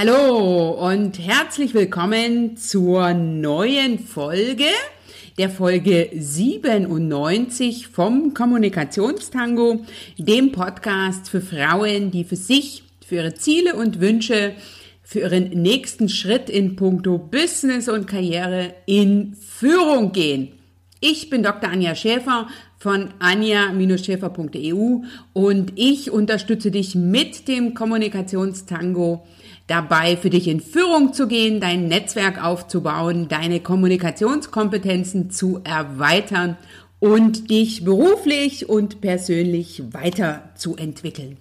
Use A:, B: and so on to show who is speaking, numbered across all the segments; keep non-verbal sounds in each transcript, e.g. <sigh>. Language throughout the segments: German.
A: Hallo und herzlich willkommen zur neuen Folge, der Folge 97 vom Kommunikationstango, dem Podcast für Frauen, die für sich, für ihre Ziele und Wünsche, für ihren nächsten Schritt in puncto Business und Karriere in Führung gehen. Ich bin Dr. Anja Schäfer von anja-schäfer.eu und ich unterstütze dich mit dem Kommunikationstango dabei, für dich in Führung zu gehen, dein Netzwerk aufzubauen, deine Kommunikationskompetenzen zu erweitern und dich beruflich und persönlich weiterzuentwickeln.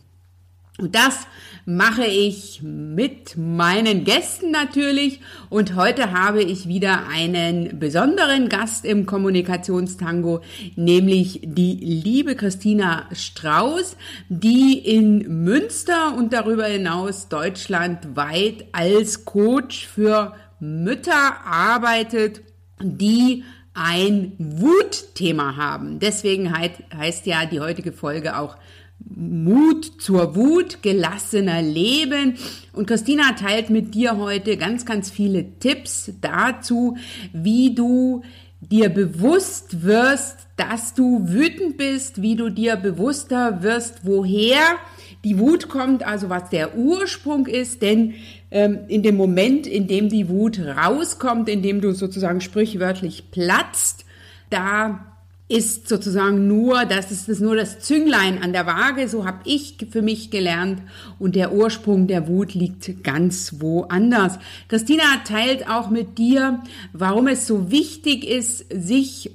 A: Und das mache ich mit meinen Gästen natürlich. Und heute habe ich wieder einen besonderen Gast im Kommunikationstango, nämlich die liebe Christina Strauß, die in Münster und darüber hinaus deutschlandweit als Coach für Mütter arbeitet, die ein Wutthema haben. Deswegen heißt ja die heutige Folge auch Mut zur Wut, gelassener Leben. Und Christina teilt mit dir heute ganz, ganz viele Tipps dazu, wie du dir bewusst wirst, dass du wütend bist, wie du dir bewusster wirst, woher die Wut kommt, also was der Ursprung ist, denn ähm, in dem Moment, in dem die Wut rauskommt, in dem du sozusagen sprichwörtlich platzt, da ist sozusagen nur, das ist nur das Zünglein an der Waage, so habe ich für mich gelernt und der Ursprung der Wut liegt ganz woanders. Christina teilt auch mit dir, warum es so wichtig ist, sich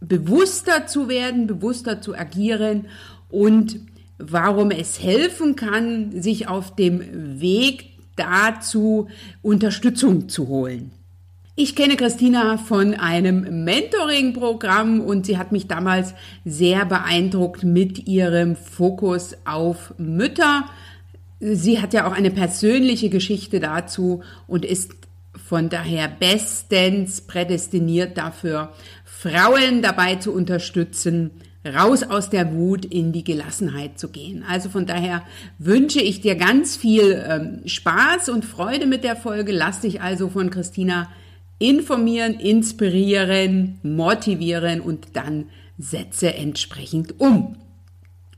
A: bewusster zu werden, bewusster zu agieren und warum es helfen kann, sich auf dem Weg dazu Unterstützung zu holen. Ich kenne Christina von einem Mentoring-Programm und sie hat mich damals sehr beeindruckt mit ihrem Fokus auf Mütter. Sie hat ja auch eine persönliche Geschichte dazu und ist von daher bestens prädestiniert dafür, Frauen dabei zu unterstützen, raus aus der Wut in die Gelassenheit zu gehen. Also von daher wünsche ich dir ganz viel ähm, Spaß und Freude mit der Folge. Lass dich also von Christina informieren, inspirieren, motivieren und dann setze entsprechend um.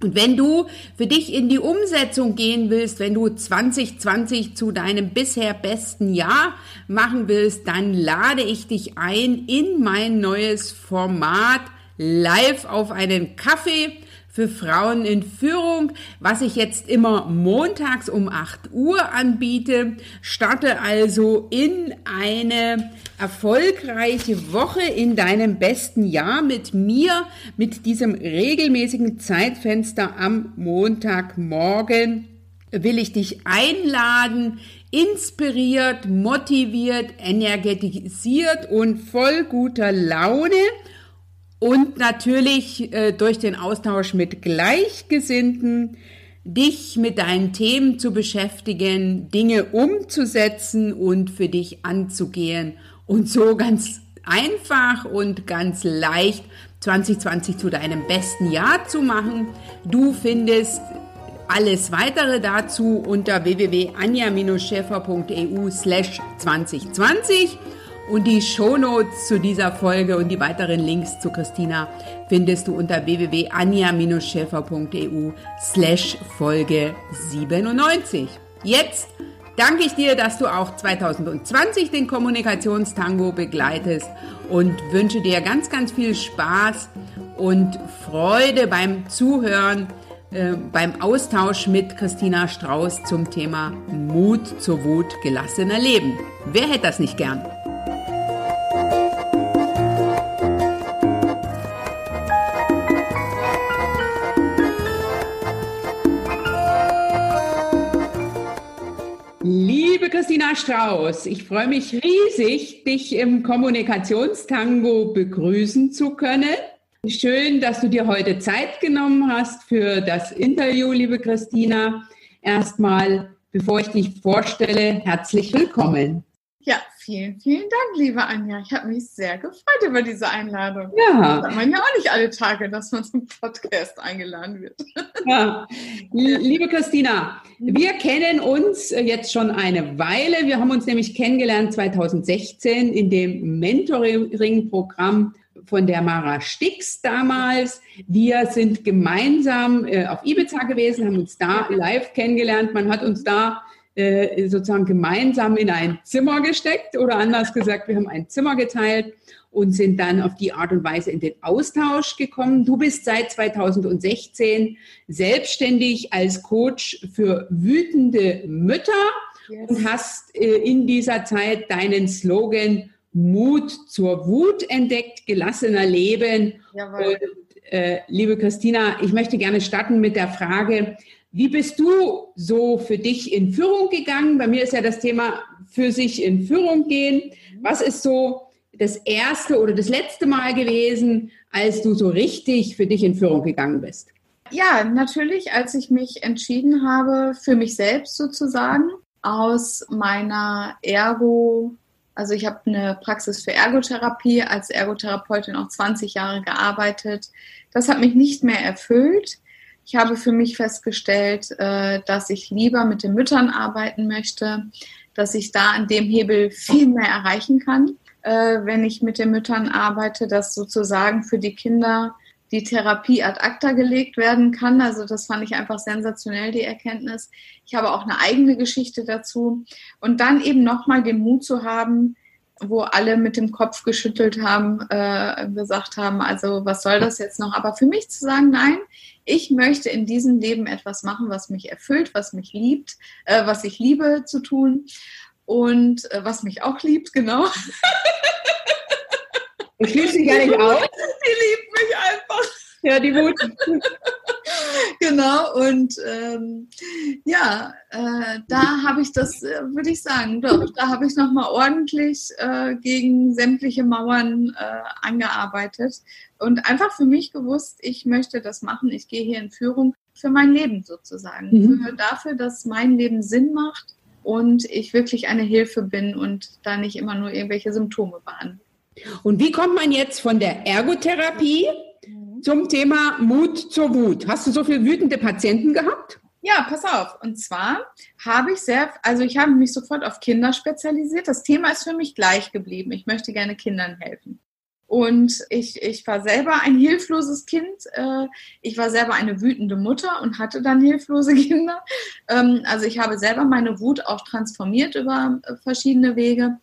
A: Und wenn du für dich in die Umsetzung gehen willst, wenn du 2020 zu deinem bisher besten Jahr machen willst, dann lade ich dich ein in mein neues Format live auf einen Kaffee für Frauen in Führung, was ich jetzt immer montags um 8 Uhr anbiete. Starte also in eine erfolgreiche Woche in deinem besten Jahr mit mir, mit diesem regelmäßigen Zeitfenster am Montagmorgen. Will ich dich einladen, inspiriert, motiviert, energetisiert und voll guter Laune und natürlich äh, durch den Austausch mit Gleichgesinnten dich mit deinen Themen zu beschäftigen, Dinge umzusetzen und für dich anzugehen und so ganz einfach und ganz leicht 2020 zu deinem besten Jahr zu machen. Du findest alles weitere dazu unter www.anja-schäfer.eu slash 2020 und die Shownotes zu dieser Folge und die weiteren Links zu Christina findest du unter www.anja-schäfer.eu slash Folge 97. Jetzt danke ich dir, dass du auch 2020 den Kommunikationstango begleitest und wünsche dir ganz, ganz viel Spaß und Freude beim Zuhören, äh, beim Austausch mit Christina Strauß zum Thema Mut zur Wut gelassener Leben. Wer hätte das nicht gern? Christina Strauß, ich freue mich riesig, dich im Kommunikationstango begrüßen zu können. Schön, dass du dir heute Zeit genommen hast für das Interview, liebe Christina. Erstmal, bevor ich dich vorstelle, herzlich willkommen.
B: Ja, vielen, vielen Dank, liebe Anja. Ich habe mich sehr gefreut über diese Einladung. Ja. Das man ja auch nicht alle Tage, dass man zum Podcast eingeladen wird.
A: Ja. Liebe Christina, wir kennen uns jetzt schon eine Weile. Wir haben uns nämlich kennengelernt 2016 in dem Mentoring-Programm von der Mara Stix damals. Wir sind gemeinsam äh, auf Ibiza gewesen, haben uns da live kennengelernt. Man hat uns da äh, sozusagen gemeinsam in ein Zimmer gesteckt oder anders gesagt, wir haben ein Zimmer geteilt und sind dann auf die Art und Weise in den Austausch gekommen. Du bist seit 2016 selbstständig als Coach für wütende Mütter yes. und hast äh, in dieser Zeit deinen Slogan Mut zur Wut entdeckt, gelassener Leben. Jawohl. Und, äh, liebe Christina, ich möchte gerne starten mit der Frage, wie bist du so für dich in Führung gegangen? Bei mir ist ja das Thema für sich in Führung gehen. Was ist so das erste oder das letzte Mal gewesen, als du so richtig für dich in Führung gegangen bist?
B: Ja, natürlich, als ich mich entschieden habe, für mich selbst sozusagen, aus meiner Ergo, also ich habe eine Praxis für Ergotherapie, als Ergotherapeutin auch 20 Jahre gearbeitet. Das hat mich nicht mehr erfüllt. Ich habe für mich festgestellt, äh, dass ich lieber mit den Müttern arbeiten möchte, dass ich da an dem Hebel viel mehr erreichen kann, äh, wenn ich mit den Müttern arbeite, dass sozusagen für die Kinder die Therapie ad acta gelegt werden kann. Also das fand ich einfach sensationell, die Erkenntnis. Ich habe auch eine eigene Geschichte dazu. Und dann eben nochmal den Mut zu haben, wo alle mit dem Kopf geschüttelt haben, äh, gesagt haben, also was soll das jetzt noch? Aber für mich zu sagen, nein, ich möchte in diesem Leben etwas machen, was mich erfüllt, was mich liebt, äh, was ich liebe zu tun und äh, was mich auch liebt, genau.
A: Ich liebe sie gar nicht aus. <laughs>
B: Die liebt mich einfach.
A: Ja, die Wut. <laughs>
B: genau, und ähm, ja, äh, da habe ich das, äh, würde ich sagen, doch, da habe ich nochmal ordentlich äh, gegen sämtliche Mauern äh, angearbeitet und einfach für mich gewusst, ich möchte das machen, ich gehe hier in Führung für mein Leben sozusagen, mhm. für, dafür, dass mein Leben Sinn macht und ich wirklich eine Hilfe bin und da nicht immer nur irgendwelche Symptome behandle.
A: Und wie kommt man jetzt von der Ergotherapie zum Thema Mut zur Wut. Hast du so viele wütende Patienten gehabt?
B: Ja, pass auf. Und zwar habe ich sehr, also ich habe mich sofort auf Kinder spezialisiert. Das Thema ist für mich gleich geblieben. Ich möchte gerne Kindern helfen. Und ich, ich war selber ein hilfloses Kind. Äh, ich war selber eine wütende Mutter und hatte dann hilflose <laughs> Kinder. Ähm, also ich habe selber meine Wut auch transformiert über äh, verschiedene Wege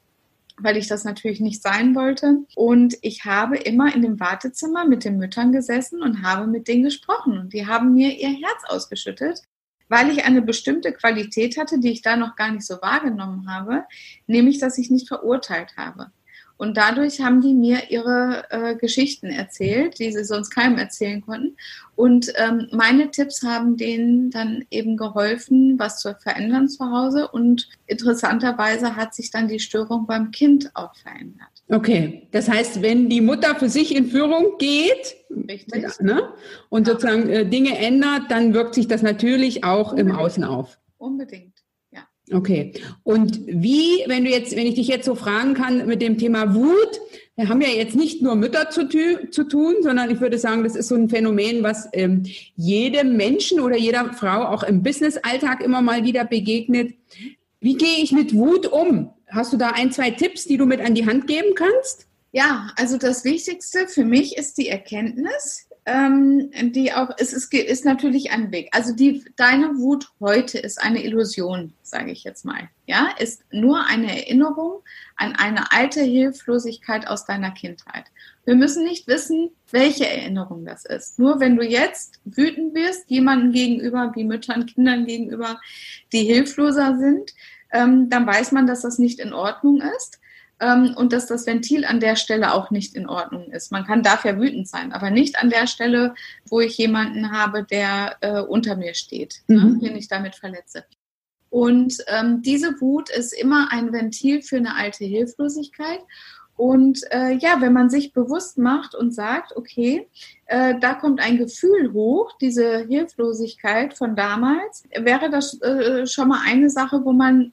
B: weil ich das natürlich nicht sein wollte. Und ich habe immer in dem Wartezimmer mit den Müttern gesessen und habe mit denen gesprochen. Und die haben mir ihr Herz ausgeschüttet, weil ich eine bestimmte Qualität hatte, die ich da noch gar nicht so wahrgenommen habe, nämlich dass ich nicht verurteilt habe. Und dadurch haben die mir ihre äh, Geschichten erzählt, die sie sonst keinem erzählen konnten. Und ähm, meine Tipps haben denen dann eben geholfen, was zu verändern zu Hause. Und interessanterweise hat sich dann die Störung beim Kind auch verändert.
A: Okay, das heißt, wenn die Mutter für sich in Führung geht
B: Richtig.
A: Ne, und sozusagen äh, Dinge ändert, dann wirkt sich das natürlich auch Unbedingt. im Außen auf.
B: Unbedingt.
A: Okay. Und wie, wenn du jetzt, wenn ich dich jetzt so fragen kann mit dem Thema Wut, wir haben ja jetzt nicht nur Mütter zu, zu tun, sondern ich würde sagen, das ist so ein Phänomen, was ähm, jedem Menschen oder jeder Frau auch im Business-Alltag immer mal wieder begegnet. Wie gehe ich mit Wut um? Hast du da ein, zwei Tipps, die du mit an die Hand geben kannst?
B: Ja, also das Wichtigste für mich ist die Erkenntnis, ähm, die auch, es ist, ist natürlich ein Weg. Also die, deine Wut heute ist eine Illusion, sage ich jetzt mal. Ja, ist nur eine Erinnerung an eine alte Hilflosigkeit aus deiner Kindheit. Wir müssen nicht wissen, welche Erinnerung das ist. Nur wenn du jetzt wütend wirst, jemandem gegenüber, wie Müttern, Kindern gegenüber, die hilfloser sind, ähm, dann weiß man, dass das nicht in Ordnung ist ähm, und dass das Ventil an der Stelle auch nicht in Ordnung ist. Man kann dafür wütend sein, aber nicht an der Stelle, wo ich jemanden habe, der äh, unter mir steht, ne, mhm. ne, den ich damit verletze. Und ähm, diese Wut ist immer ein Ventil für eine alte Hilflosigkeit. Und äh, ja, wenn man sich bewusst macht und sagt, okay, äh, da kommt ein Gefühl hoch, diese Hilflosigkeit von damals, wäre das äh, schon mal eine Sache, wo man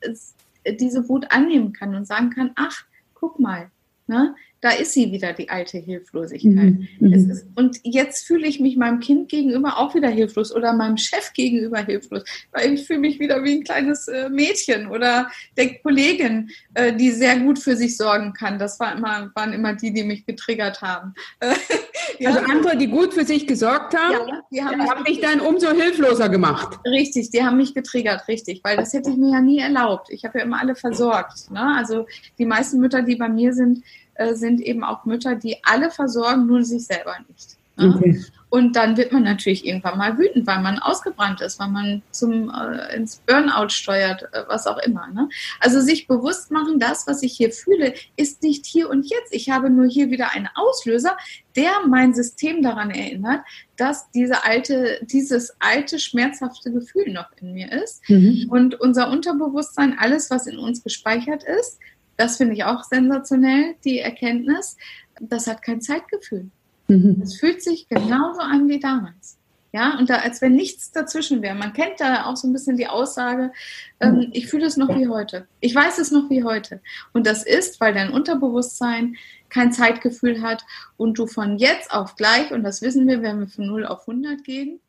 B: diese Wut annehmen kann und sagen kann, ach, guck mal, ne, da ist sie wieder, die alte Hilflosigkeit. Mhm. mhm. Ist, und jetzt fühle ich mich meinem Kind gegenüber auch wieder hilflos oder meinem Chef gegenüber hilflos, weil ich fühle mich wieder wie ein kleines äh, Mädchen oder der Kollegin, äh, die sehr gut für sich sorgen kann. Das war immer, waren immer die, die mich getriggert haben. <laughs>
A: ja. Also andere, die gut für sich gesorgt haben, ja, die haben, mich, haben mich dann umso hilfloser gemacht.
B: Richtig, die haben mich getriggert, richtig, weil das hätte ich mir ja nie erlaubt. Ich habe ja immer alle versorgt. Ne? Also die meisten Mütter, die bei mir sind, äh, sind eben auch Mütter, die alle versorgen, nur sich selber nicht. Ne? Okay. Und dann wird man natürlich irgendwann mal wütend, weil man ausgebrannt ist, weil man zum äh, ins Burnout steuert, äh, was auch immer. Ne? Also sich bewusst machen, das, was ich hier fühle, ist nicht hier und jetzt. Ich habe nur hier wieder einen Auslöser, der mein System daran erinnert, dass diese alte, dieses alte schmerzhafte Gefühl noch in mir ist. Mhm. Und unser Unterbewusstsein, alles, was in uns gespeichert ist, das finde ich auch sensationell, die Erkenntnis, das hat kein Zeitgefühl. Mhm. Es fühlt sich genauso an wie damals. Ja, und da, als wenn nichts dazwischen wäre. Man kennt da auch so ein bisschen die Aussage, ähm, ich fühle es noch wie heute. Ich weiß es noch wie heute. Und das ist, weil dein Unterbewusstsein kein Zeitgefühl hat und du von jetzt auf gleich, und das wissen wir, wenn wir von 0 auf 100 gehen,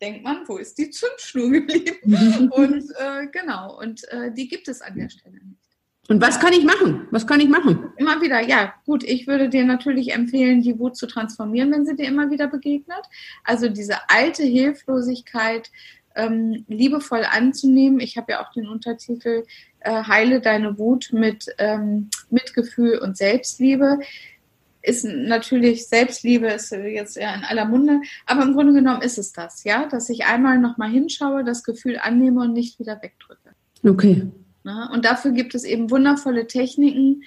B: denkt man, wo ist die Zündschnur geblieben? <laughs> und äh, genau, und äh, die gibt es an der Stelle nicht.
A: Und was kann ich machen? Was kann ich machen?
B: Immer wieder, ja, gut. Ich würde dir natürlich empfehlen, die Wut zu transformieren, wenn sie dir immer wieder begegnet. Also diese alte Hilflosigkeit ähm, liebevoll anzunehmen. Ich habe ja auch den Untertitel äh, Heile deine Wut mit ähm, Mitgefühl und Selbstliebe. Ist natürlich Selbstliebe ist jetzt ja in aller Munde, aber im Grunde genommen ist es das, ja, dass ich einmal nochmal hinschaue, das Gefühl annehme und nicht wieder wegdrücke.
A: Okay.
B: Ne? Und dafür gibt es eben wundervolle Techniken,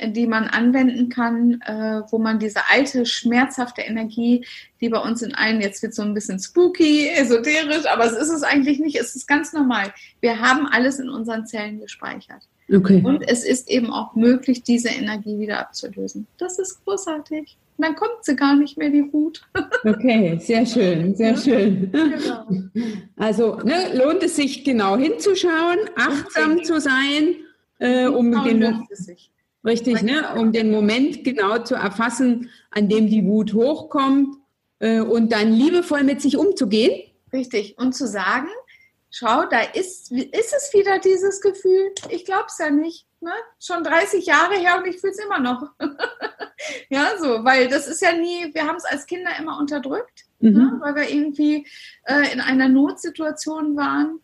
B: die man anwenden kann, äh, wo man diese alte, schmerzhafte Energie, die bei uns in allen, jetzt wird so ein bisschen spooky, esoterisch, aber es ist es eigentlich nicht, es ist ganz normal. Wir haben alles in unseren Zellen gespeichert. Okay. Und es ist eben auch möglich, diese Energie wieder abzulösen. Das ist großartig. Und dann kommt sie gar nicht mehr, die Wut. <laughs>
A: Okay, sehr schön, sehr schön. Genau. Also ne, lohnt es sich genau hinzuschauen, achtsam zu sein, äh, um genau den richtig, ne, um den Moment genau zu erfassen, an dem die Wut hochkommt äh, und dann liebevoll mit sich umzugehen.
B: Richtig. Und zu sagen, schau, da ist, ist es wieder dieses Gefühl. Ich glaube es ja nicht. Ne? Schon 30 Jahre her und ich fühle es immer noch. <laughs> ja, so, weil das ist ja nie, wir haben es als Kinder immer unterdrückt, mhm. ne? weil wir irgendwie äh, in einer Notsituation waren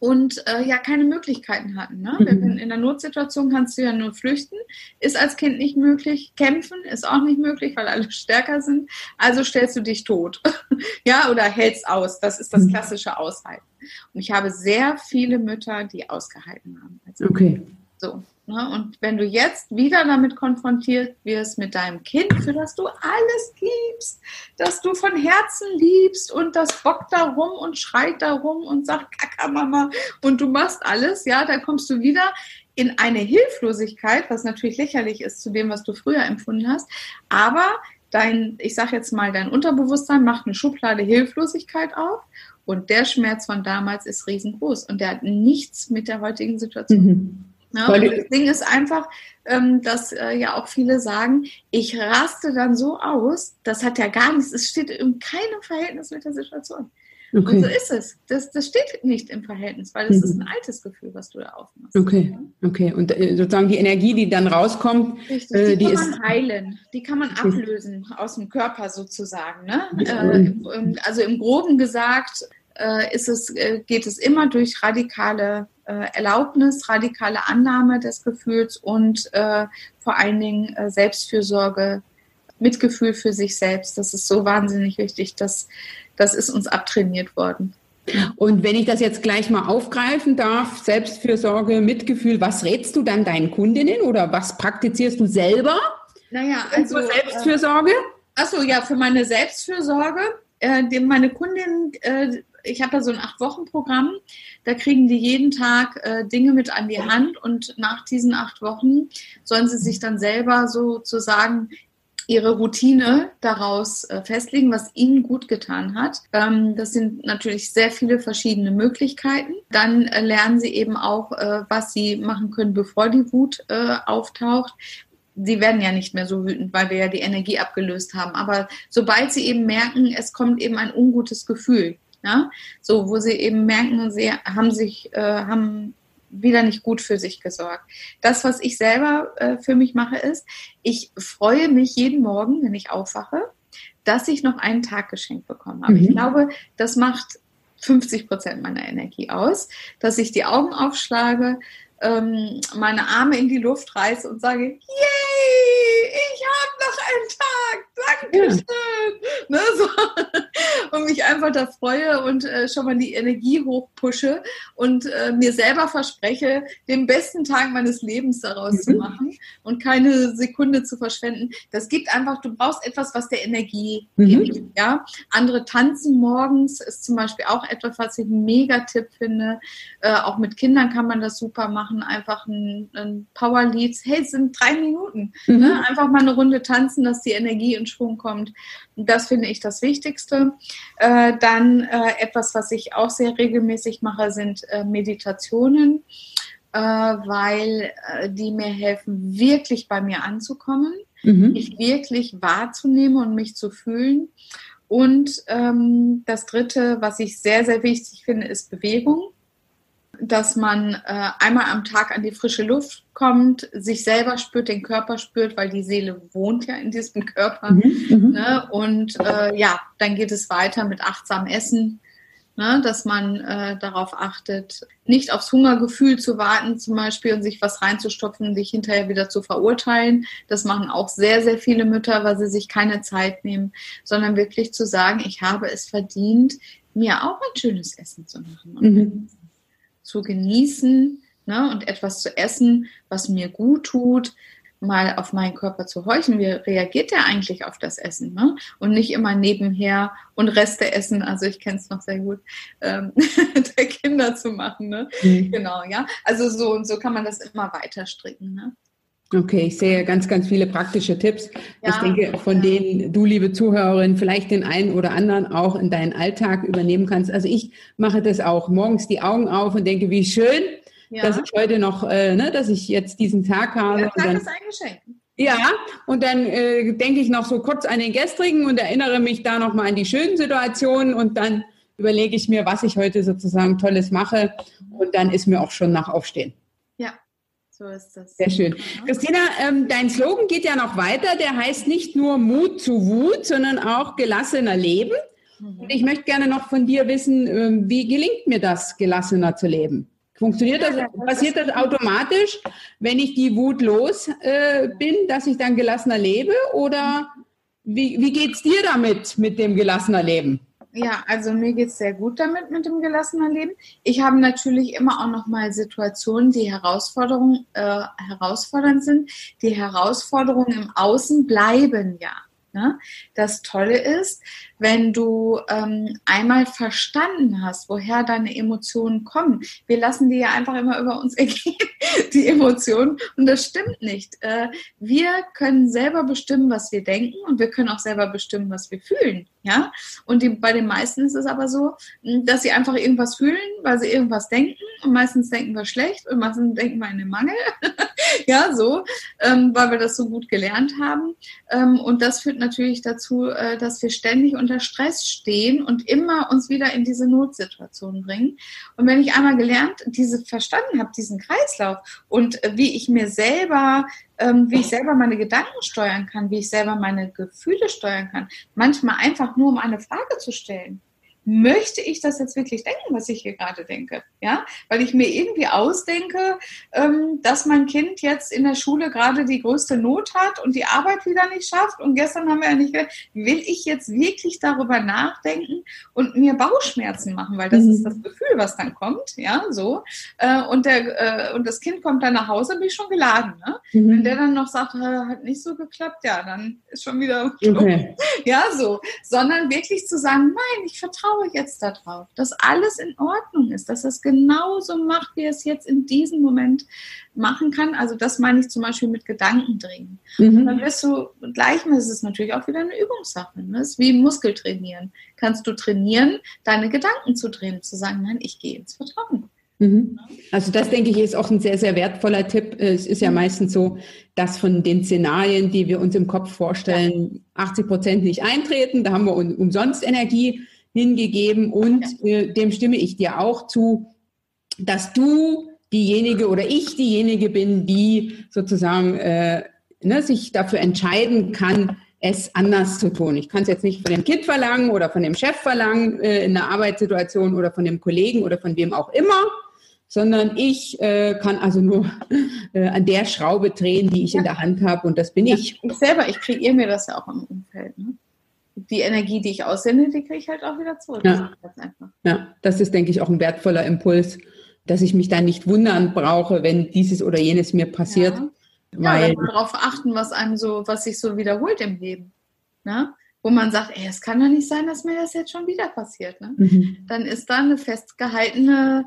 B: und äh, ja keine Möglichkeiten hatten. Ne? Mhm. In der Notsituation kannst du ja nur flüchten, ist als Kind nicht möglich. Kämpfen ist auch nicht möglich, weil alle <laughs> stärker sind. Also stellst du dich tot, <laughs> ja, oder hältst aus. Das ist das mhm. klassische Aushalten. Und ich habe sehr viele Mütter, die ausgehalten haben.
A: okay.
B: So. Ne? Und wenn du jetzt wieder damit konfrontiert wirst mit deinem Kind, für das du alles liebst, dass du von Herzen liebst und das bockt da rum und schreit da rum und sagt Kaka Mama und du machst alles, ja, dann kommst du wieder in eine Hilflosigkeit, was natürlich lächerlich ist zu dem, was du früher empfunden hast, aber dein, ich sag jetzt mal, dein Unterbewusstsein macht eine Schublade Hilflosigkeit auf und der Schmerz von damals ist riesengroß und der hat nichts mit der heutigen Situation. Mhm. Ja, das Ding ist einfach, ähm, dass äh, ja auch viele sagen, ich raste dann so aus, das hat ja gar nichts, es steht in keinem Verhältnis mit der Situation. Okay. Und so ist es. Das, das steht nicht im Verhältnis, weil es mhm. ist ein altes Gefühl, was du da aufmachst.
A: Okay, okay. Und äh, sozusagen die Energie, die dann rauskommt,
B: Richtig, äh, die, die, kann man heilen, die kann man ablösen aus dem Körper sozusagen. Ne? Äh, also im Groben gesagt, äh, ist es, äh, geht es immer durch radikale Erlaubnis, radikale Annahme des Gefühls und äh, vor allen Dingen äh, Selbstfürsorge, Mitgefühl für sich selbst. Das ist so wahnsinnig wichtig. Das, das ist uns abtrainiert worden.
A: Und wenn ich das jetzt gleich mal aufgreifen darf, Selbstfürsorge, Mitgefühl, was rätst du dann deinen Kundinnen oder was praktizierst du selber?
B: Naja, also
A: Selbstfürsorge?
B: Äh, achso, ja, für meine Selbstfürsorge. Äh, meine Kundinnen äh, ich habe da so ein Acht-Wochen-Programm, da kriegen die jeden Tag äh, Dinge mit an die Hand und nach diesen acht Wochen sollen sie sich dann selber sozusagen ihre Routine daraus äh, festlegen, was ihnen gut getan hat. Ähm, das sind natürlich sehr viele verschiedene Möglichkeiten. Dann äh, lernen sie eben auch, äh, was sie machen können, bevor die Wut auftaucht. Sie werden ja nicht mehr so wütend, weil wir ja die Energie abgelöst haben. Aber sobald sie eben merken, es kommt eben ein ungutes Gefühl, ja, so wo sie eben merken, sie haben sich, äh, haben wieder nicht gut für sich gesorgt. Das, was ich selber äh, für mich mache, ist, ich freue mich jeden Morgen, wenn ich aufwache, dass ich noch einen Tag geschenkt bekommen habe. Mhm. Ich glaube, das macht 50 Prozent meiner Energie aus, dass ich die Augen aufschlage, ähm, meine Arme in die Luft reiße und sage, yay, ich habe noch einen Tag, Dankeschön. Ja. Ne, so. Und mich einfach da freue und äh, schon mal die Energie hochpushe und äh, mir selber verspreche, den besten Tag meines Lebens daraus mhm. zu machen und keine Sekunde zu verschwenden. Das gibt einfach, du brauchst etwas, was der Energie mhm. gibt. Ja? Andere tanzen morgens ist zum Beispiel auch etwas, was ich einen Mega-Tipp finde. Äh, auch mit Kindern kann man das super machen einfach ein, ein Powerlied. Hey, es sind drei Minuten. Ne? Mhm. Ne? Einfach mal eine Runde tanzen, dass die Energie in Schwung kommt. Das finde ich das Wichtigste. Äh, dann äh, etwas, was ich auch sehr regelmäßig mache, sind äh, Meditationen, äh, weil äh, die mir helfen, wirklich bei mir anzukommen, mhm. mich wirklich wahrzunehmen und mich zu fühlen. Und ähm, das Dritte, was ich sehr, sehr wichtig finde, ist Bewegung dass man äh, einmal am Tag an die frische Luft kommt, sich selber spürt, den Körper spürt, weil die Seele wohnt ja in diesem Körper. Mhm, mhm. ne? Und äh, ja, dann geht es weiter mit achtsam Essen, ne? dass man äh, darauf achtet, nicht aufs Hungergefühl zu warten zum Beispiel und sich was reinzustopfen und sich hinterher wieder zu verurteilen. Das machen auch sehr, sehr viele Mütter, weil sie sich keine Zeit nehmen, sondern wirklich zu sagen, ich habe es verdient, mir auch ein schönes Essen zu machen. Mhm zu genießen ne, und etwas zu essen, was mir gut tut, mal auf meinen Körper zu horchen. Wie reagiert der eigentlich auf das Essen? Ne? Und nicht immer nebenher und Reste essen, also ich kenne es noch sehr gut, ähm, <laughs> der Kinder zu machen. Ne? Mhm. Genau, ja. Also so und so kann man das immer weiter stricken. Ne?
A: Okay, ich sehe ganz, ganz viele praktische Tipps. Ja, ich denke, von denen du, liebe Zuhörerin, vielleicht den einen oder anderen auch in deinen Alltag übernehmen kannst. Also ich mache das auch. Morgens die Augen auf und denke, wie schön, ja. dass ich heute noch, äh, ne, dass ich jetzt diesen Tag habe. Der
B: Tag dann, ist ein Geschenk.
A: Ja, und dann äh, denke ich noch so kurz an den gestrigen und erinnere mich da nochmal an die schönen Situationen und dann überlege ich mir, was ich heute sozusagen Tolles mache und dann ist mir auch schon nach Aufstehen.
B: So ist das.
A: Sehr schön. Christina, ähm, dein Slogan geht ja noch weiter. Der heißt nicht nur Mut zu Wut, sondern auch gelassener Leben. Mhm. Und ich möchte gerne noch von dir wissen, ähm, wie gelingt mir das, gelassener zu leben? Funktioniert das, passiert das automatisch, wenn ich die Wut los äh, bin, dass ich dann gelassener lebe? Oder wie, wie geht es dir damit, mit dem gelassener Leben?
B: Ja, also mir geht es sehr gut damit mit dem gelassenen Leben. Ich habe natürlich immer auch noch mal Situationen, die Herausforderung, äh, herausfordernd sind. Die Herausforderungen im Außen bleiben ja. Ne? Das Tolle ist, wenn du ähm, einmal verstanden hast, woher deine Emotionen kommen. Wir lassen die ja einfach immer über uns <laughs> ergehen, die Emotionen. Und das stimmt nicht. Äh, wir können selber bestimmen, was wir denken und wir können auch selber bestimmen, was wir fühlen. Ja? Und die, bei den meisten ist es aber so, dass sie einfach irgendwas fühlen, weil sie irgendwas denken. Und meistens denken wir schlecht und meistens denken wir in den Mangel. <laughs> <laughs> ja, so, ähm, weil wir das so gut gelernt haben. Ähm, und das führt natürlich dazu, äh, dass wir ständig unter Stress stehen und immer uns wieder in diese Notsituation bringen. Und wenn ich einmal gelernt, diese verstanden habe, diesen Kreislauf und äh, wie ich mir selber ähm, wie ich selber meine Gedanken steuern kann, wie ich selber meine Gefühle steuern kann. Manchmal einfach nur, um eine Frage zu stellen möchte ich das jetzt wirklich denken, was ich hier gerade denke? Ja, weil ich mir irgendwie ausdenke, ähm, dass mein Kind jetzt in der Schule gerade die größte Not hat und die Arbeit wieder nicht schafft. Und gestern haben wir ja nicht will ich jetzt wirklich darüber nachdenken und mir Bauchschmerzen machen, weil das mhm. ist das Gefühl, was dann kommt. Ja, so. Äh, und, der, äh, und das Kind kommt dann nach Hause, bin ich schon geladen. Ne? Mhm. Wenn der dann noch sagt, hat nicht so geklappt, ja, dann ist schon wieder okay. <laughs> Ja, so. Sondern wirklich zu sagen, nein, ich vertraue vertraue jetzt darauf, dass alles in Ordnung ist, dass es genauso macht, wie es jetzt in diesem Moment machen kann. Also das meine ich zum Beispiel mit Gedankendringen. Mhm. Dann wirst du, gleichmäßig ist es natürlich auch wieder eine Übungssache. Ne? Ist wie Muskeltrainieren. Kannst du trainieren, deine Gedanken zu drehen, zu sagen, nein, ich gehe ins Vertrauen.
A: Mhm. Also das denke ich ist auch ein sehr, sehr wertvoller Tipp. Es ist ja meistens so, dass von den Szenarien, die wir uns im Kopf vorstellen, 80 Prozent nicht eintreten. Da haben wir umsonst Energie hingegeben und äh, dem stimme ich dir auch zu, dass du diejenige oder ich diejenige bin, die sozusagen äh, ne, sich dafür entscheiden kann, es anders zu tun. Ich kann es jetzt nicht von dem Kind verlangen oder von dem Chef verlangen äh, in einer Arbeitssituation oder von dem Kollegen oder von wem auch immer, sondern ich äh, kann also nur <laughs> äh, an der Schraube drehen, die ich ja. in der Hand habe und das bin ja, ich.
B: Ich selber, ich kreiere mir das ja auch im Umfeld. Ne? Die Energie, die ich aussende, die kriege ich halt auch wieder zurück.
A: Ja. Das ja, das ist, denke ich, auch ein wertvoller Impuls, dass ich mich da nicht wundern brauche, wenn dieses oder jenes mir passiert. Ja.
B: Weil ja, darauf achten, was einem so, was sich so wiederholt im Leben. Ne? wo man sagt, ey, es kann doch nicht sein, dass mir das jetzt schon wieder passiert. Ne? Mhm. Dann ist da eine festgehaltene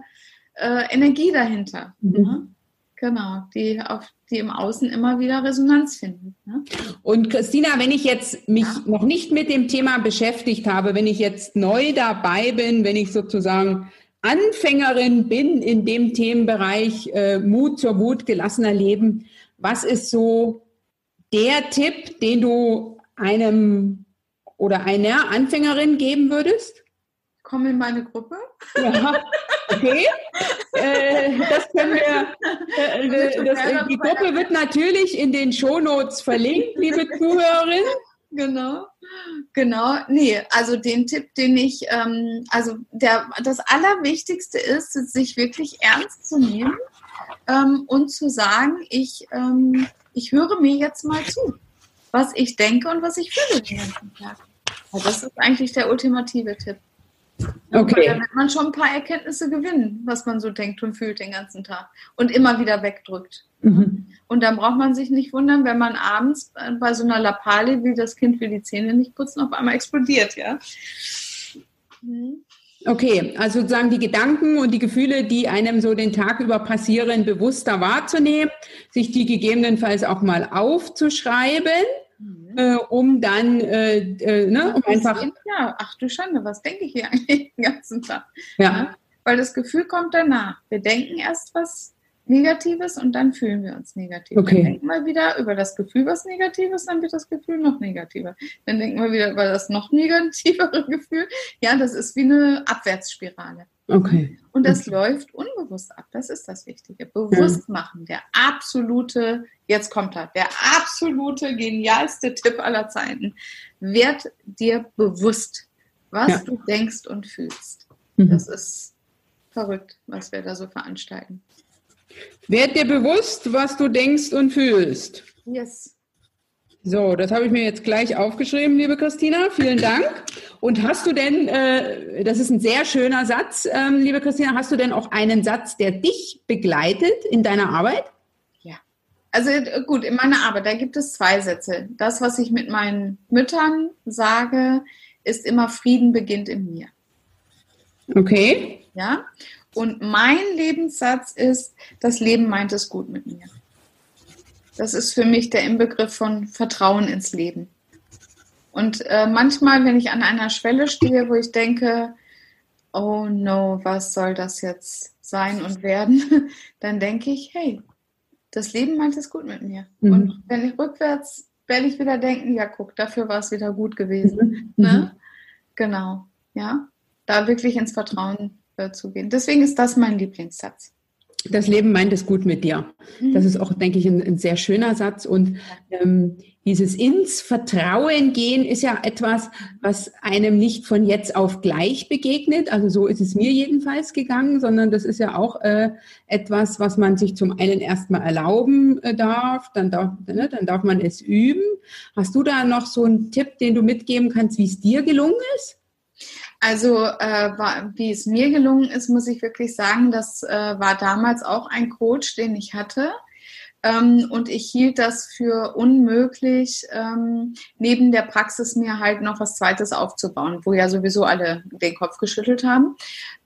B: äh, Energie dahinter. Mhm. Ne? Genau, die auf die im Außen immer wieder Resonanz finden. Ne?
A: Und Christina, wenn ich jetzt mich ja. noch nicht mit dem Thema beschäftigt habe, wenn ich jetzt neu dabei bin, wenn ich sozusagen Anfängerin bin in dem Themenbereich äh, Mut zur Wut, gelassener Leben, was ist so der Tipp, den du einem oder einer Anfängerin geben würdest?
B: Komm in meine Gruppe.
A: Ja, okay. äh, das können wir. Äh, das, äh, die Gruppe wird natürlich in den Shownotes verlinkt, liebe <laughs> Zuhörerin.
B: Genau, genau. Nee, also den Tipp, den ich, ähm, also der, das Allerwichtigste ist, sich wirklich ernst zu nehmen ähm, und zu sagen, ich, ähm, ich höre mir jetzt mal zu, was ich denke und was ich fühle den ganzen Tag. Also das ist eigentlich der ultimative Tipp. Okay. Da wird man schon ein paar Erkenntnisse gewinnen, was man so denkt und fühlt den ganzen Tag und immer wieder wegdrückt. Mhm. Und dann braucht man sich nicht wundern, wenn man abends bei so einer Lappale, wie das Kind will die Zähne nicht putzen, auf einmal explodiert, ja.
A: Mhm. Okay, also sozusagen die Gedanken und die Gefühle, die einem so den Tag über passieren, bewusster wahrzunehmen, sich die gegebenenfalls auch mal aufzuschreiben äh, um dann, äh, äh, ne, um einfach.
B: Ja, ach du Schande, was denke ich hier <laughs> eigentlich den ganzen Tag? Ja. ja. Weil das Gefühl kommt danach. Wir denken erst was Negatives und dann fühlen wir uns negativ. Okay. Dann denken wir wieder über das Gefühl was Negatives, dann wird das Gefühl noch negativer. Dann denken wir wieder über das noch <laughs> negativere Gefühl. Ja, das ist wie eine Abwärtsspirale.
A: Okay.
B: Und das okay. läuft unbewusst ab. Das ist das Wichtige. Bewusst machen. Der absolute, jetzt kommt er, der absolute genialste Tipp aller Zeiten. Werd dir bewusst, was ja. du denkst und fühlst. Mhm. Das ist verrückt, was wir da so veranstalten.
A: Werd dir bewusst, was du denkst und fühlst.
B: Yes.
A: So, das habe ich mir jetzt gleich aufgeschrieben, liebe Christina. Vielen Dank. Und hast du denn, äh, das ist ein sehr schöner Satz, ähm, liebe Christina, hast du denn auch einen Satz, der dich begleitet in deiner Arbeit?
B: Ja. Also gut, in meiner Arbeit, da gibt es zwei Sätze. Das, was ich mit meinen Müttern sage, ist immer Frieden beginnt in mir.
A: Okay.
B: Ja. Und mein Lebenssatz ist, das Leben meint es gut mit mir. Das ist für mich der Inbegriff von Vertrauen ins Leben. Und äh, manchmal, wenn ich an einer Schwelle stehe, wo ich denke, oh no, was soll das jetzt sein und werden, <laughs> dann denke ich, hey, das Leben meint es gut mit mir. Mhm. Und wenn ich rückwärts, werde ich wieder denken, ja, guck, dafür war es wieder gut gewesen. Mhm. Ne? Genau, ja, da wirklich ins Vertrauen äh, zu gehen. Deswegen ist das mein Lieblingssatz.
A: Das Leben meint es gut mit dir. Das ist auch, denke ich, ein, ein sehr schöner Satz. Und ähm, dieses ins Vertrauen gehen ist ja etwas, was einem nicht von jetzt auf gleich begegnet. Also so ist es mir jedenfalls gegangen, sondern das ist ja auch äh, etwas, was man sich zum einen erstmal erlauben äh, darf, dann darf, ne, dann darf man es üben. Hast du da noch so einen Tipp, den du mitgeben kannst, wie es dir gelungen ist?
B: Also äh, war, wie es mir gelungen ist, muss ich wirklich sagen, das äh, war damals auch ein Coach, den ich hatte, Ähm, und ich hielt das für unmöglich, ähm, neben der Praxis mir halt noch was Zweites aufzubauen, wo ja sowieso alle den Kopf geschüttelt haben.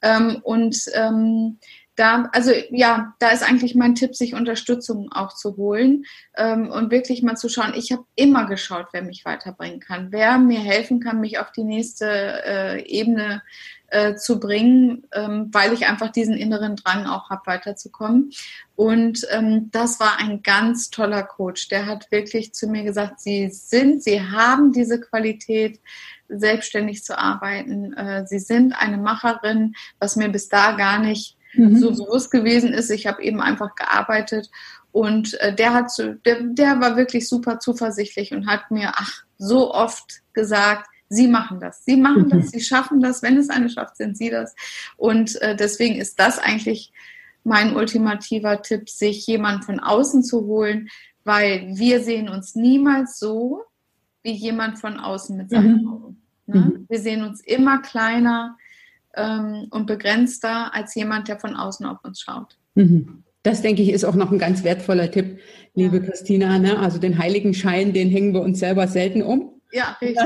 B: Ähm, und ähm, da, also ja, da ist eigentlich mein Tipp, sich Unterstützung auch zu holen ähm, und wirklich mal zu schauen. Ich habe immer geschaut, wer mich weiterbringen kann, wer mir helfen kann, mich auf die nächste äh, Ebene äh, zu bringen, ähm, weil ich einfach diesen inneren Drang auch habe, weiterzukommen. Und ähm, das war ein ganz toller Coach. Der hat wirklich zu mir gesagt, Sie sind, Sie haben diese Qualität, selbstständig zu arbeiten. Äh, Sie sind eine Macherin, was mir bis da gar nicht mhm. so bewusst gewesen ist. Ich habe eben einfach gearbeitet und äh, der hat der, der war wirklich super zuversichtlich und hat mir ach so oft gesagt, Sie machen das, Sie machen mhm. das, Sie schaffen das. Wenn es eine schafft, sind Sie das. Und äh, deswegen ist das eigentlich mein ultimativer Tipp, sich jemand von außen zu holen, weil wir sehen uns niemals so wie jemand von außen mit seinen mhm. Augen. Ne? Mhm. Wir sehen uns immer kleiner, ähm, und begrenzter als jemand, der von außen auf uns schaut.
A: Mhm. Das, denke ich, ist auch noch ein ganz wertvoller Tipp, liebe ja. Christina. Ne? Also den heiligen Schein, den hängen wir uns selber selten um.
B: Ja, <laughs> richtig.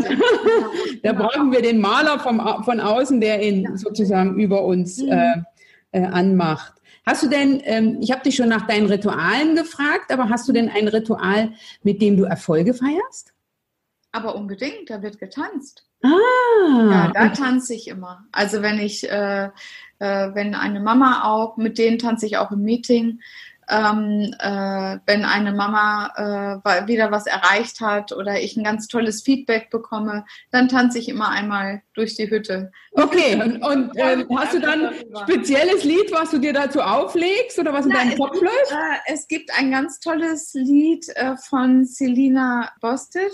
A: da genau. brauchen wir den Maler vom, von außen, der ihn ja. sozusagen über uns mhm. äh, äh, anmacht. Hast du denn, ähm, ich habe dich schon nach deinen Ritualen gefragt, aber hast du denn ein Ritual, mit dem du Erfolge feierst?
B: Aber unbedingt, da wird getanzt.
A: Ah.
B: Ja, da tanze ich immer. Also wenn ich, äh, äh, wenn eine Mama auch, mit denen tanze ich auch im Meeting. Ähm, äh, wenn eine Mama äh, wieder was erreicht hat oder ich ein ganz tolles Feedback bekomme, dann tanze ich immer einmal durch die Hütte.
A: Okay, <laughs> und, und äh, hast du dann ein spezielles Lied, was du dir dazu auflegst oder was in deinem Kopf läuft?
B: Äh, es gibt ein ganz tolles Lied äh, von Selina Bostic.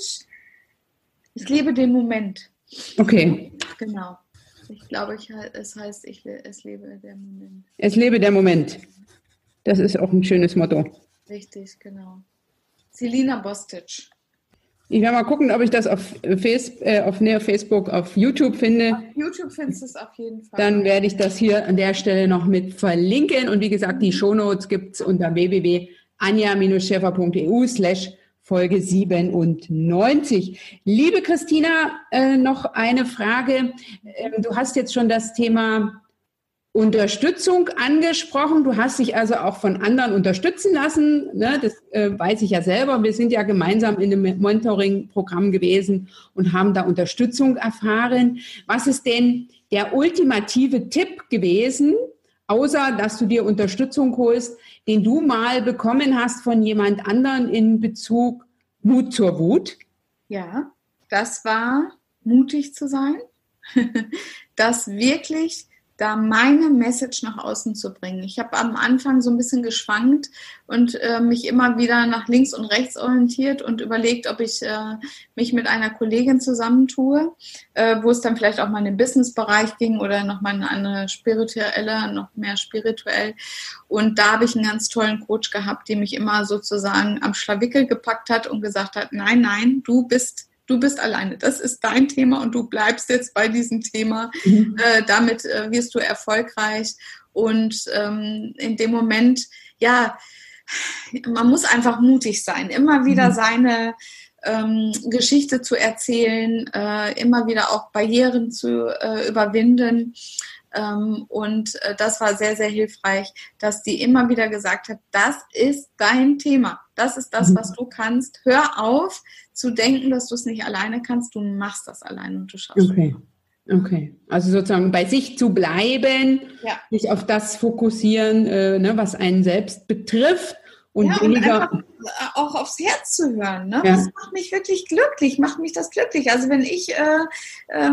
B: Ich liebe den Moment.
A: Okay.
B: Genau. Ich glaube, ich, es heißt, ich, es lebe der Moment.
A: Es lebe der Moment. Das ist auch ein schönes Motto.
B: Richtig, genau. Selina Bostic.
A: Ich werde mal gucken, ob ich das auf, Face, äh, auf nee, Facebook, auf YouTube finde. Auf
B: YouTube findest du es auf jeden Fall.
A: Dann werde ich das hier an der Stelle noch mit verlinken. Und wie gesagt, die Shownotes gibt es unter www.anja-schäfer.eu slash Folge 97. Liebe Christina, äh, noch eine Frage. Ähm, du hast jetzt schon das Thema Unterstützung angesprochen. Du hast dich also auch von anderen unterstützen lassen. Ne? Das äh, weiß ich ja selber. Wir sind ja gemeinsam in einem Mentoring-Programm gewesen und haben da Unterstützung erfahren. Was ist denn der ultimative Tipp gewesen, außer dass du dir Unterstützung holst, den du mal bekommen hast von jemand anderen in Bezug Mut zur Wut?
B: Ja, das war mutig zu sein, <laughs> das wirklich da meine Message nach außen zu bringen. Ich habe am Anfang so ein bisschen geschwankt und äh, mich immer wieder nach links und rechts orientiert und überlegt, ob ich äh, mich mit einer Kollegin zusammentue, äh, wo es dann vielleicht auch mal in den Businessbereich ging oder noch mal eine spirituelle, noch mehr spirituell. Und da habe ich einen ganz tollen Coach gehabt, die mich immer sozusagen am Schlawickel gepackt hat und gesagt hat, nein, nein, du bist du bist alleine. Das ist dein Thema und du bleibst jetzt bei diesem Thema. Mhm. Äh, damit äh, wirst du erfolgreich. Und ähm, in dem Moment, ja, man muss einfach mutig sein, immer wieder mhm. seine ähm, Geschichte zu erzählen, äh, immer wieder auch Barrieren zu äh, überwinden. Ähm, und äh, das war sehr, sehr hilfreich, dass die immer wieder gesagt hat, das ist dein Thema. Das ist das, mhm. was du kannst. Hör auf zu denken, dass du es nicht alleine kannst. Du machst das alleine und du schaffst
A: okay. Okay, also sozusagen bei sich zu bleiben, ja. sich auf das fokussieren, äh, ne, was einen selbst betrifft und ja, weniger. Und
B: auch aufs Herz zu hören. Ne? Ja. Das macht mich wirklich glücklich, macht mich das glücklich. Also wenn ich äh, äh,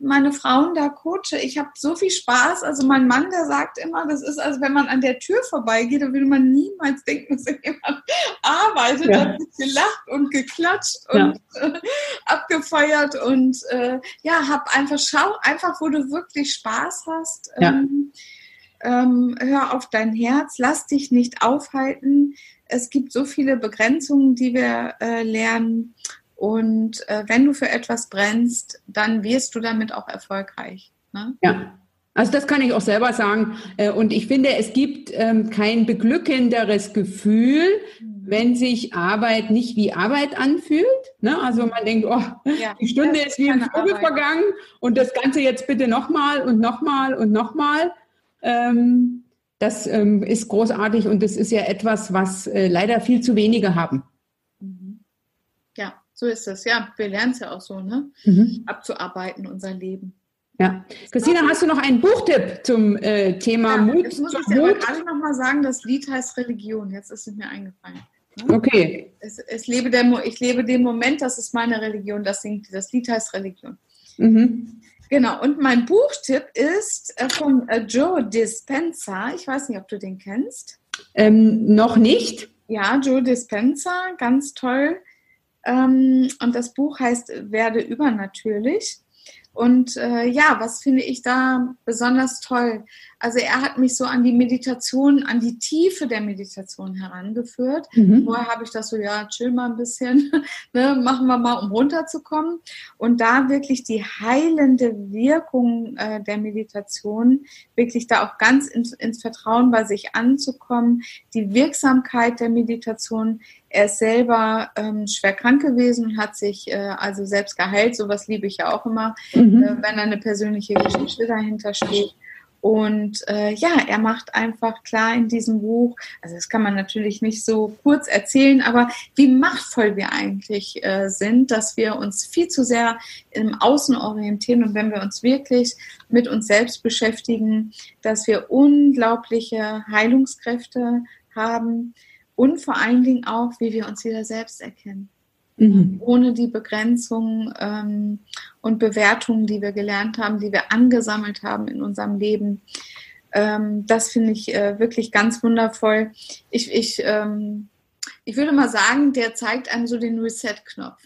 B: meine Frauen da coache, ich habe so viel Spaß. Also mein Mann, der sagt immer, das ist, also wenn man an der Tür vorbeigeht, da will man niemals denken, dass <laughs> jemand arbeitet. Ja. Da wird gelacht und geklatscht und ja. äh, abgefeiert und äh, ja, hab einfach, schau einfach, wo du wirklich Spaß hast. Ähm, ähm, hör auf dein Herz, lass dich nicht aufhalten. Es gibt so viele Begrenzungen, die wir äh, lernen. Und äh, wenn du für etwas brennst, dann wirst du damit auch erfolgreich.
A: Ne? Ja. Also das kann ich auch selber sagen. Äh, und ich finde, es gibt ähm, kein beglückenderes Gefühl, wenn sich Arbeit nicht wie Arbeit anfühlt. Ne? Also man denkt, oh, ja, die Stunde ist wie im Vogel vergangen und das Ganze jetzt bitte nochmal und nochmal und nochmal. Ähm, das ähm, ist großartig und das ist ja etwas, was äh, leider viel zu wenige haben.
B: Mhm. Ja, so ist es. Ja, wir lernen es ja auch so, ne? Mhm. Abzuarbeiten, unser Leben.
A: Ja. Christina, hast du noch einen Buchtipp zum äh, Thema
B: ja,
A: Mut?
B: Ich muss ich aber gerade nochmal sagen, das Lied heißt Religion. Jetzt ist es mir eingefallen.
A: Ne? Okay.
B: Es, es lebe der, ich lebe den Moment, das ist meine Religion. Das, singt, das Lied heißt Religion.
A: Mhm.
B: Genau, und mein Buchtipp ist äh, von äh, Joe Dispenza. Ich weiß nicht, ob du den kennst.
A: Ähm, noch nicht.
B: Ja, Joe Dispenza, ganz toll. Ähm, und das Buch heißt Werde übernatürlich. Und äh, ja, was finde ich da besonders toll? Also er hat mich so an die Meditation, an die Tiefe der Meditation herangeführt. Mhm. Vorher habe ich das so, ja, chill mal ein bisschen, <laughs> ne, machen wir mal, um runterzukommen. Und da wirklich die heilende Wirkung äh, der Meditation, wirklich da auch ganz ins, ins Vertrauen bei sich anzukommen, die Wirksamkeit der Meditation, er ist selber ähm, schwer krank gewesen und hat sich äh, also selbst geheilt. Sowas liebe ich ja auch immer, mhm. äh, wenn da eine persönliche Geschichte dahinter steht. Und äh, ja, er macht einfach klar in diesem Buch, also das kann man natürlich nicht so kurz erzählen, aber wie machtvoll wir eigentlich äh, sind, dass wir uns viel zu sehr im Außen orientieren und wenn wir uns wirklich mit uns selbst beschäftigen, dass wir unglaubliche Heilungskräfte haben und vor allen Dingen auch, wie wir uns wieder selbst erkennen. Mhm. Ohne die Begrenzungen ähm, und Bewertungen, die wir gelernt haben, die wir angesammelt haben in unserem Leben. Ähm, das finde ich äh, wirklich ganz wundervoll. Ich, ich, ähm, ich würde mal sagen, der zeigt einem so den Reset-Knopf.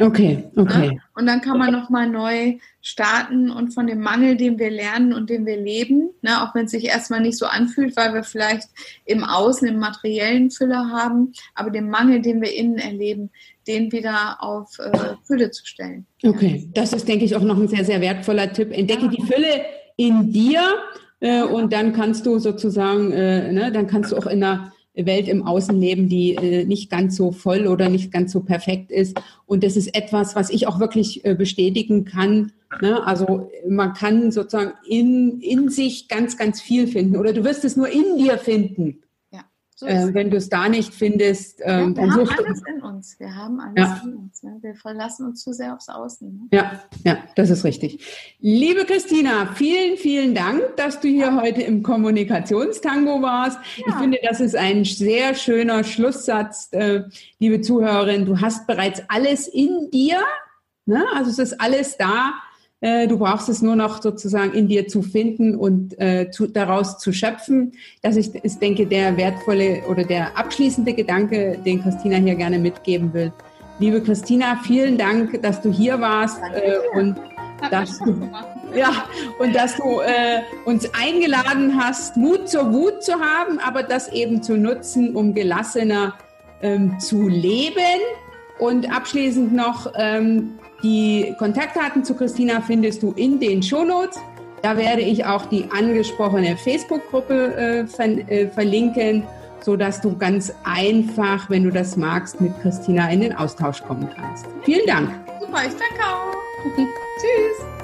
A: Okay, okay.
B: Ne? Und dann kann man nochmal neu starten und von dem Mangel, den wir lernen und den wir leben, ne, auch wenn es sich erstmal nicht so anfühlt, weil wir vielleicht im Außen, im materiellen Fülle haben, aber den Mangel, den wir innen erleben, den wieder auf äh, Fülle zu stellen.
A: Okay, das ist, denke ich, auch noch ein sehr, sehr wertvoller Tipp. Entdecke ja. die Fülle in dir äh, und dann kannst du sozusagen, äh, ne, dann kannst du auch in einer Welt im Außenleben, die äh, nicht ganz so voll oder nicht ganz so perfekt ist. Und das ist etwas, was ich auch wirklich äh, bestätigen kann. Ne? Also man kann sozusagen in, in sich ganz, ganz viel finden oder du wirst es nur in dir finden. So äh, wenn du es da nicht findest,
B: äh, ja, dann suchst du. Wir haben alles in uns. Wir haben alles ja. in uns. Ja. Wir verlassen uns zu sehr aufs Außen. Ne?
A: Ja, ja, das ist richtig. Liebe Christina, vielen, vielen Dank, dass du hier heute im Kommunikationstango warst. Ich finde, das ist ein sehr schöner Schlusssatz, äh, liebe Zuhörerin. Du hast bereits alles in dir. Ne? Also es ist alles da du brauchst es nur noch sozusagen in dir zu finden und äh, zu, daraus zu schöpfen. Das ist, ist, denke der wertvolle oder der abschließende Gedanke, den Christina hier gerne mitgeben will. Liebe Christina, vielen Dank, dass du hier warst äh, und dass du, ja, und dass du äh, uns eingeladen hast, Mut zur Wut zu haben, aber das eben zu nutzen, um gelassener ähm, zu leben. Und abschließend noch, ähm, die Kontaktdaten zu Christina findest du in den Shownotes. Da werde ich auch die angesprochene Facebook-Gruppe äh, ver äh, verlinken, sodass du ganz einfach, wenn du das magst, mit Christina in den Austausch kommen kannst. Vielen Dank.
B: Super, ich danke auch. <laughs> <laughs> Tschüss.